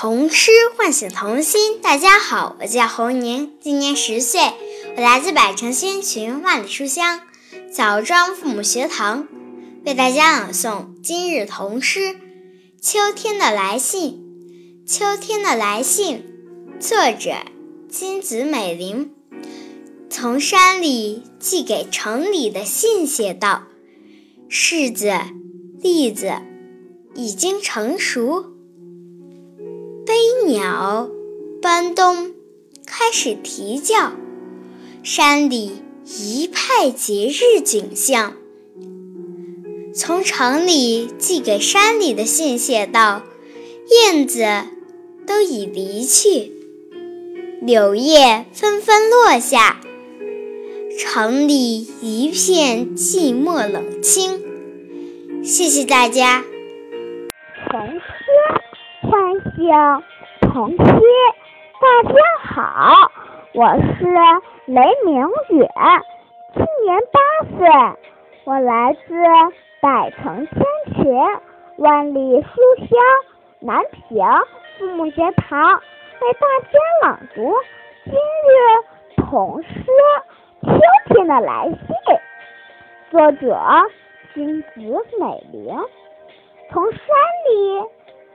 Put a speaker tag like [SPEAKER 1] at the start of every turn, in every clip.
[SPEAKER 1] 童诗唤醒童心。大家好，我叫侯宁，今年十岁，我来自百城千群万里书香枣庄父母学堂，为大家朗诵今日童诗《秋天的来信》。秋天的来信，作者金子美玲。从山里寄给城里的信写道：“柿子、栗子已经成熟。”飞鸟搬冬开始啼叫，山里一派节日景象。从城里寄给山里的信写道：“燕子都已离去，柳叶纷纷落下，城里一片寂寞冷清。”谢谢大家。
[SPEAKER 2] 唤醒童心，大家好，我是雷明远，今年八岁，我来自百城千群，万里书香南平父母学堂，为大家朗读今日童诗《秋天的来信》，作者金子美玲，从山里。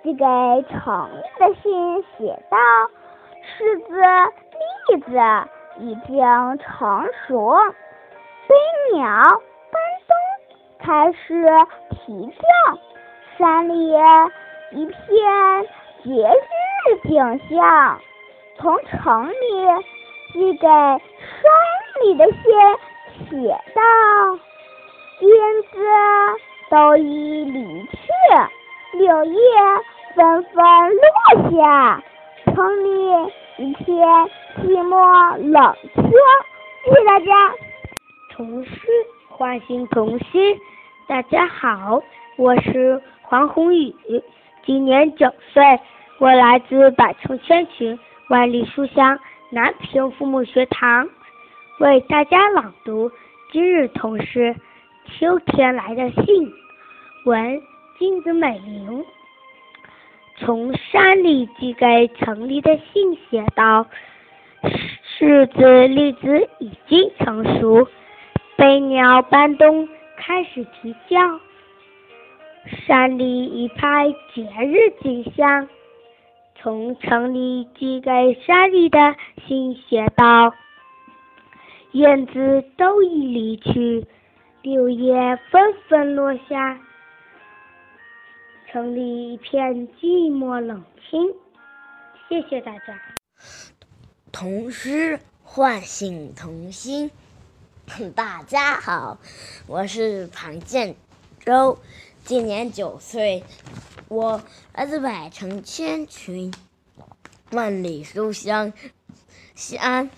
[SPEAKER 2] 寄给城里的信写道：“柿子、栗子已经成熟，飞鸟搬东开始啼叫，山里一片节日景象。从城里寄给山里的信写道：燕子都已离去。”柳叶纷纷落下，城里一片寂寞冷清。谢谢大家。
[SPEAKER 3] 童诗唤醒童心。大家好，我是黄宏宇，今年九岁，我来自百城千群万里书香南平父母学堂，为大家朗读今日童诗《秋天来的信》文。金子美玲从山里寄给城里的信写道：“柿子、栗子已经成熟，飞鸟搬冬开始啼叫，山里一派节日景象。”从城里寄给山里的信写道：“燕子都已离去，柳叶纷纷落下。”城里一片寂寞冷清。谢谢大家。
[SPEAKER 4] 童诗唤醒童心。大家好，我是庞建洲，今年九岁，我来自百城千群，万里书香西安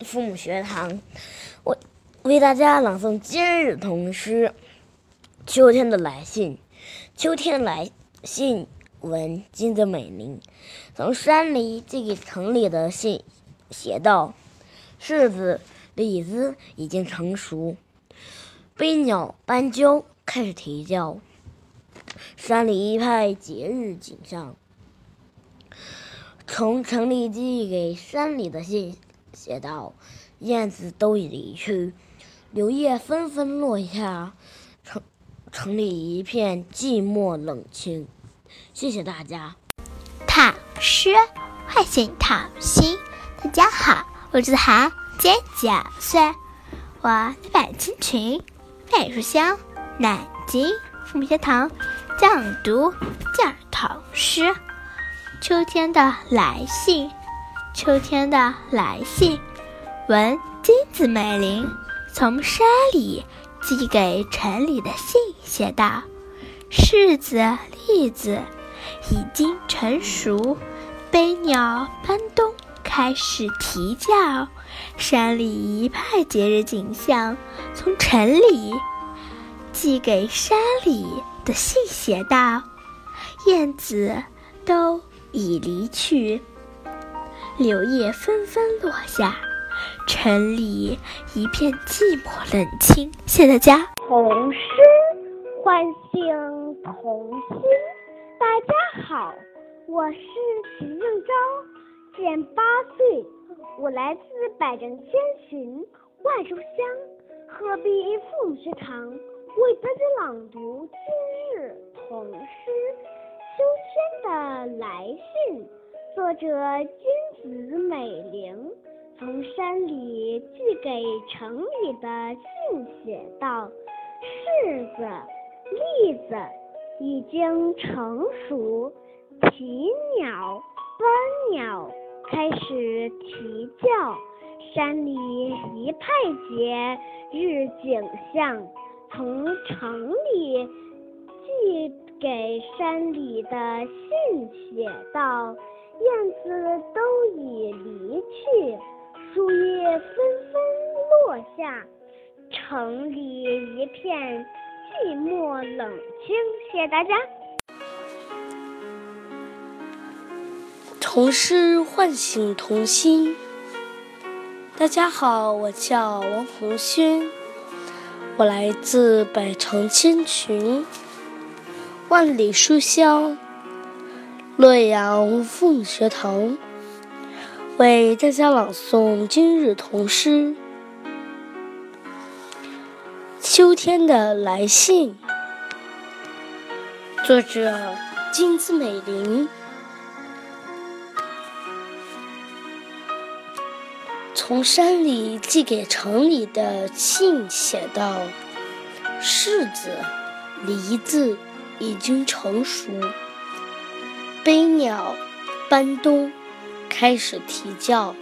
[SPEAKER 4] 父母学堂，我为大家朗诵今日童诗《秋天的来信》。秋天来信文金子美玲，从山里寄给城里的信写道：柿子、李子已经成熟，飞鸟斑鸠开始啼叫，山里一派节日景象。从城里寄给山里的信写道：燕子都已离去，柳叶纷纷落下。城里一片寂寞冷清。谢谢大家。
[SPEAKER 5] 唐诗唤醒唐心。大家。好，我是韩今年九岁，我在百青群百书香南京父母学堂讲读讲唐诗《秋天的来信》。秋天的来信，文金子美玲从山里。寄给城里的信写道：“柿子、栗子已经成熟，飞鸟搬冬开始啼叫，山里一派节日景象。”从城里寄给山里的信写道：“燕子都已离去，柳叶纷纷落下。”城里一片寂寞冷清。谢谢大家。
[SPEAKER 2] 童诗唤醒童心。大家好，我是徐正昭，今八岁，我来自百城千寻万书香鹤壁父母学堂，为大家朗读今日童诗《秋天的来信》，作者金子美玲。从山里寄给城里的信写道：柿子、栗子已经成熟，啼鸟、斑鸟开始啼叫。山里一派节日景象。从城里寄给山里的信写道：燕子都已离去。树叶纷纷落下，城里一片寂寞冷清。谢谢大家。
[SPEAKER 6] 童诗唤醒童心。大家好，我叫王红轩，我来自百城千群，万里书香，洛阳凤学堂。为大家朗诵今日童诗《秋天的来信》，作者金子美玲。从山里寄给城里的信写道：“柿子、梨子已经成熟，悲鸟、搬东。”开始啼叫，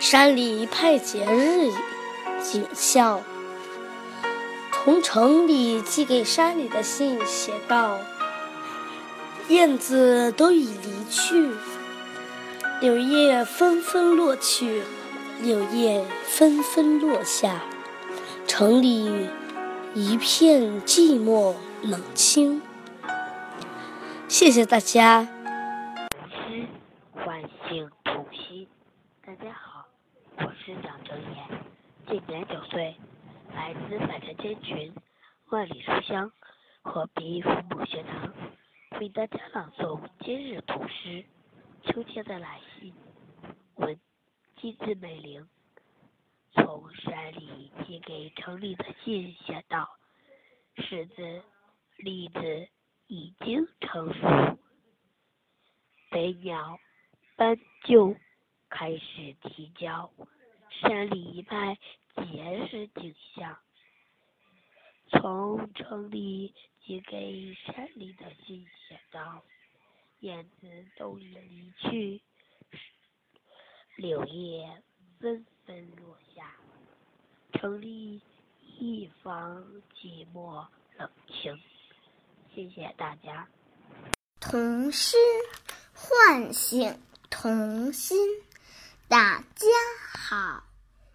[SPEAKER 6] 山里一派节日景象。从城里寄给山里的信写道：“燕子都已离去，柳叶纷纷落去，柳叶纷纷落下，城里一片寂寞冷清。”谢谢大家。
[SPEAKER 7] 大家好，我是蒋正言，今年九岁，来自百城千群，万里书香和碧父母学堂，为大家朗诵今日童诗《秋天的来信》。文：金子美玲。从山里寄给城里的信写道：柿子、栗子已经成熟，北鸟、斑鸠。开始提交，山里一派节日景象。从城里寄给山里的信写道：燕子都已离去，柳叶纷纷落下，城里一方寂寞冷清。谢谢大家。
[SPEAKER 1] 童诗唤醒童心。大家好，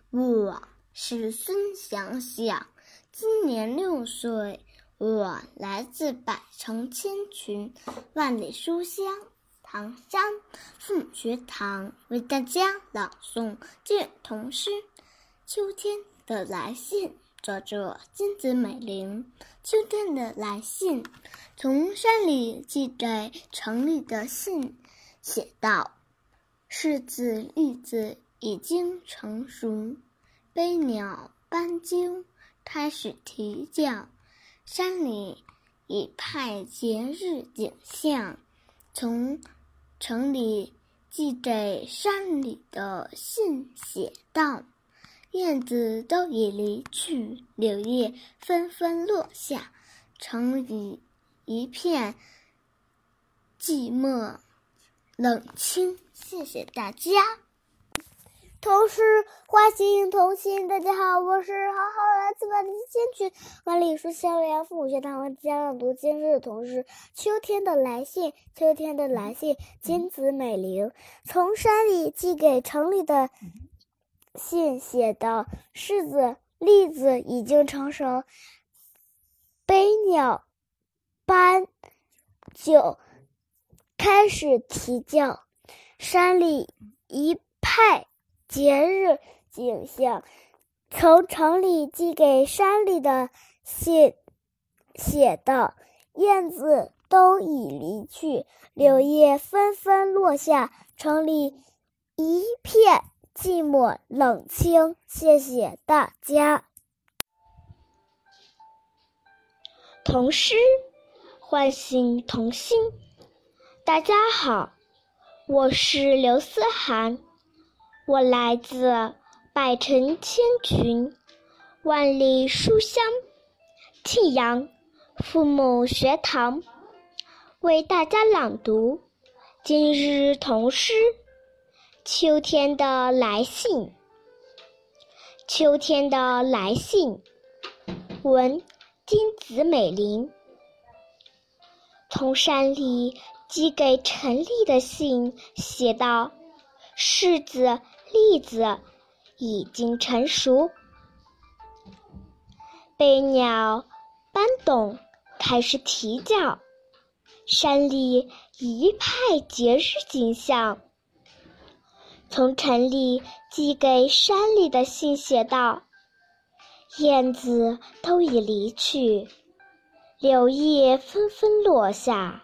[SPEAKER 1] 我是孙想想，今年六岁，我来自百城千群，万里书香唐山父母学堂，为大家朗诵这童诗《秋天的来信》，作者金子美玲。秋天的来信，从山里寄给城里的信，写道。柿子、栗子已经成熟，悲鸟、斑鸠开始啼叫，山里一派节日景象。从城里寄给山里的信写道：“燕子都已离去，柳叶纷纷落下，城里一片寂寞冷清。”谢谢大家。
[SPEAKER 2] 童诗唤醒童心，大家好，我是好好来自百里千群万里书香洛阳父母学堂为大家朗读今日童诗《秋天的来信》。秋天的来信，金子美玲。从山里寄给城里的信写道：柿子、栗子已经成熟，悲鸟、斑鸠开始啼叫。山里一派节日景象。从城里寄给山里的信写道：燕子
[SPEAKER 8] 都已离去，柳叶纷纷落下，城里一片寂寞冷清。谢谢大家。
[SPEAKER 9] 童诗唤醒童心。大家好，我是刘思涵，我来自百城千群、万里书香庆阳父母学堂，为大家朗读今日童诗《秋天的来信》。秋天的来信，文金子美玲，从山里。寄给陈丽的信写道：“柿子、栗子已经成熟，被鸟、斑董开始啼叫，山里一派节日景象。”从城里寄给山里的信写道：“燕子都已离去，柳叶纷纷落下。”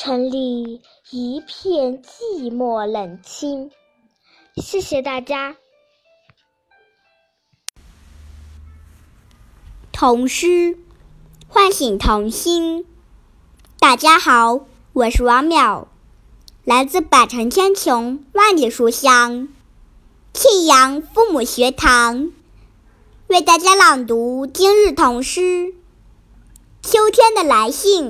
[SPEAKER 9] 城里一片寂寞冷清，谢谢大家。
[SPEAKER 1] 童诗唤醒童心。大家好，我是王淼，来自百城千穷万里书香庆阳父母学堂，为大家朗读今日童诗《秋天的来信》。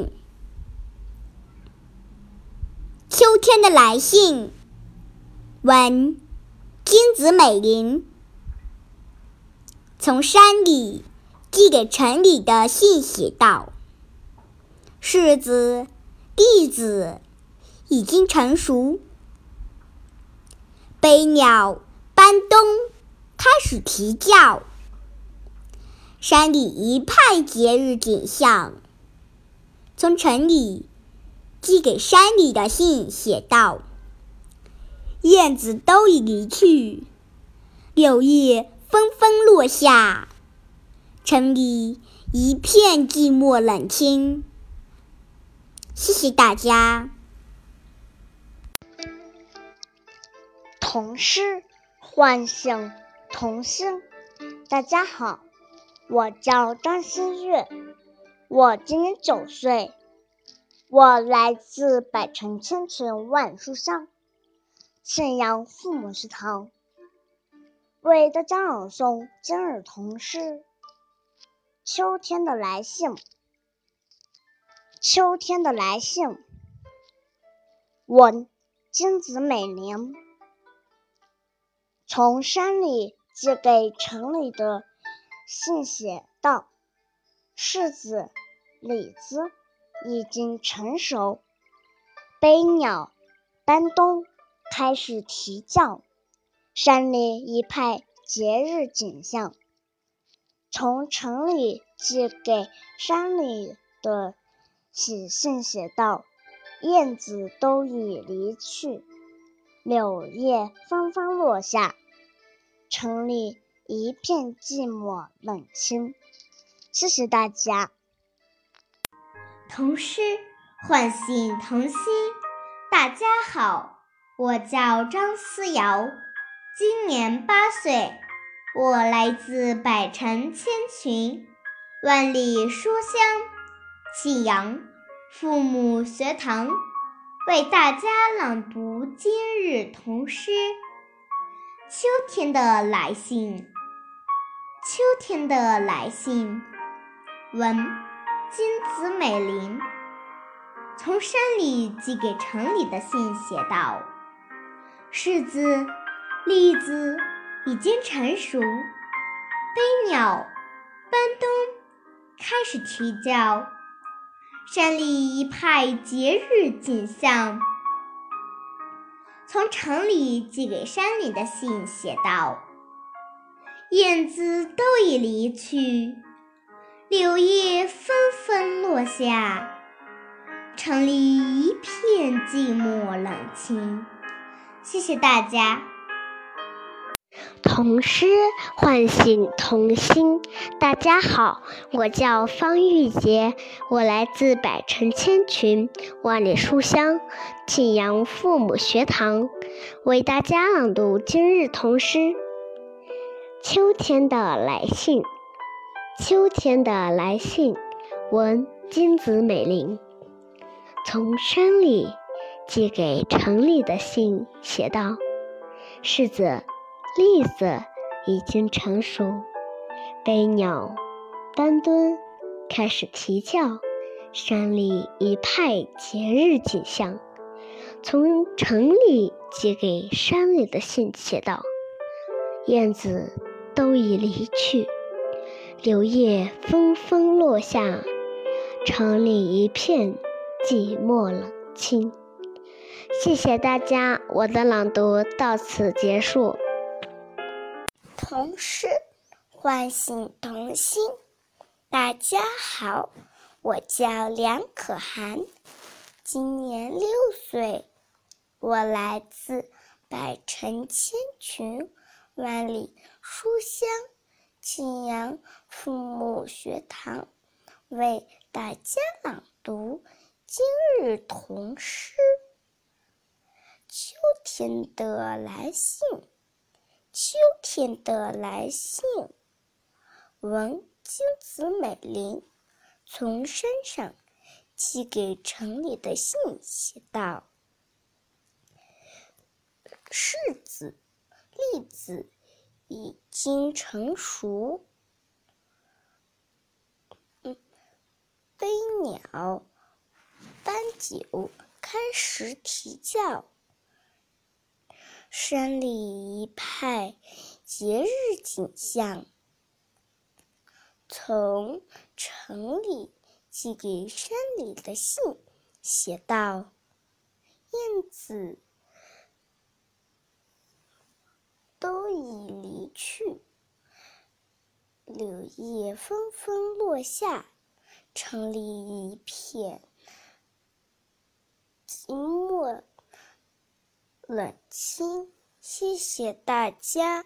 [SPEAKER 1] 秋天的来信，文金子美玲。从山里寄给城里的信写道：“柿子、栗子已经成熟，悲鸟、斑东开始啼叫，山里一派节日景象。”从城里。寄给山里的信写道：“燕子都已离去，柳叶纷纷落下，城里一片寂寞冷清。”谢谢大家。
[SPEAKER 8] 童诗唤醒童心。大家好，我叫张馨月，我今年九岁。我来自百城千群万书香沈阳父母食堂，为大家朗诵今日童诗《秋天的来信》。秋天的来信，文金子美玲。从山里寄给城里的信写道：“柿子、李子。”已经成熟，悲鸟、搬东开始啼叫，山里一派节日景象。从城里寄给山里的喜信写道：“燕子都已离去，柳叶纷纷落下，城里一片寂寞冷清。”谢谢大家。
[SPEAKER 1] 童诗唤醒童心。大家好，我叫张思瑶，今年八岁，我来自百城千群、万里书香庆阳父母学堂，为大家朗读今日童诗《秋天的来信》。秋天的来信，文。金子美玲从山里寄给城里的信写道：“柿子、栗子已经成熟，飞鸟、斑东开始啼叫，山里一派节日景象。”从城里寄给山里的信写道：“燕子都已离去。”柳叶纷纷落下，城里一片寂寞冷清。谢谢大家。
[SPEAKER 2] 童诗唤醒童心。大家好，我叫方玉洁，我来自百城千群、万里书香庆阳父母学堂，为大家朗读今日童诗《秋天的来信》。秋天的来信，文金子美玲。从山里寄给城里的信写道：“柿子。”栗子已经成熟，飞鸟丹墩开始啼叫，山里一派节日景象。从城里寄给山里的信写道：“燕子都已离去，柳叶纷纷落下，城里一片寂寞冷清。”谢谢大家，我的朗读到此结束。
[SPEAKER 9] 童诗唤醒童心。大家好，我叫梁可涵，今年六岁，我来自百城千群、万里书香庆阳父母学堂，为大家朗读今日童诗《秋天的来信》。秋天的来信，文金子美玲从山上寄给城里的信写道：“柿子、栗子已经成熟，飞鸟、斑鸠开始啼叫。”山里一派节日景象。从城里寄给山里的信写道：“燕子都已离去，柳叶纷纷落下，城里一片寂寞。”冷清，谢谢大家。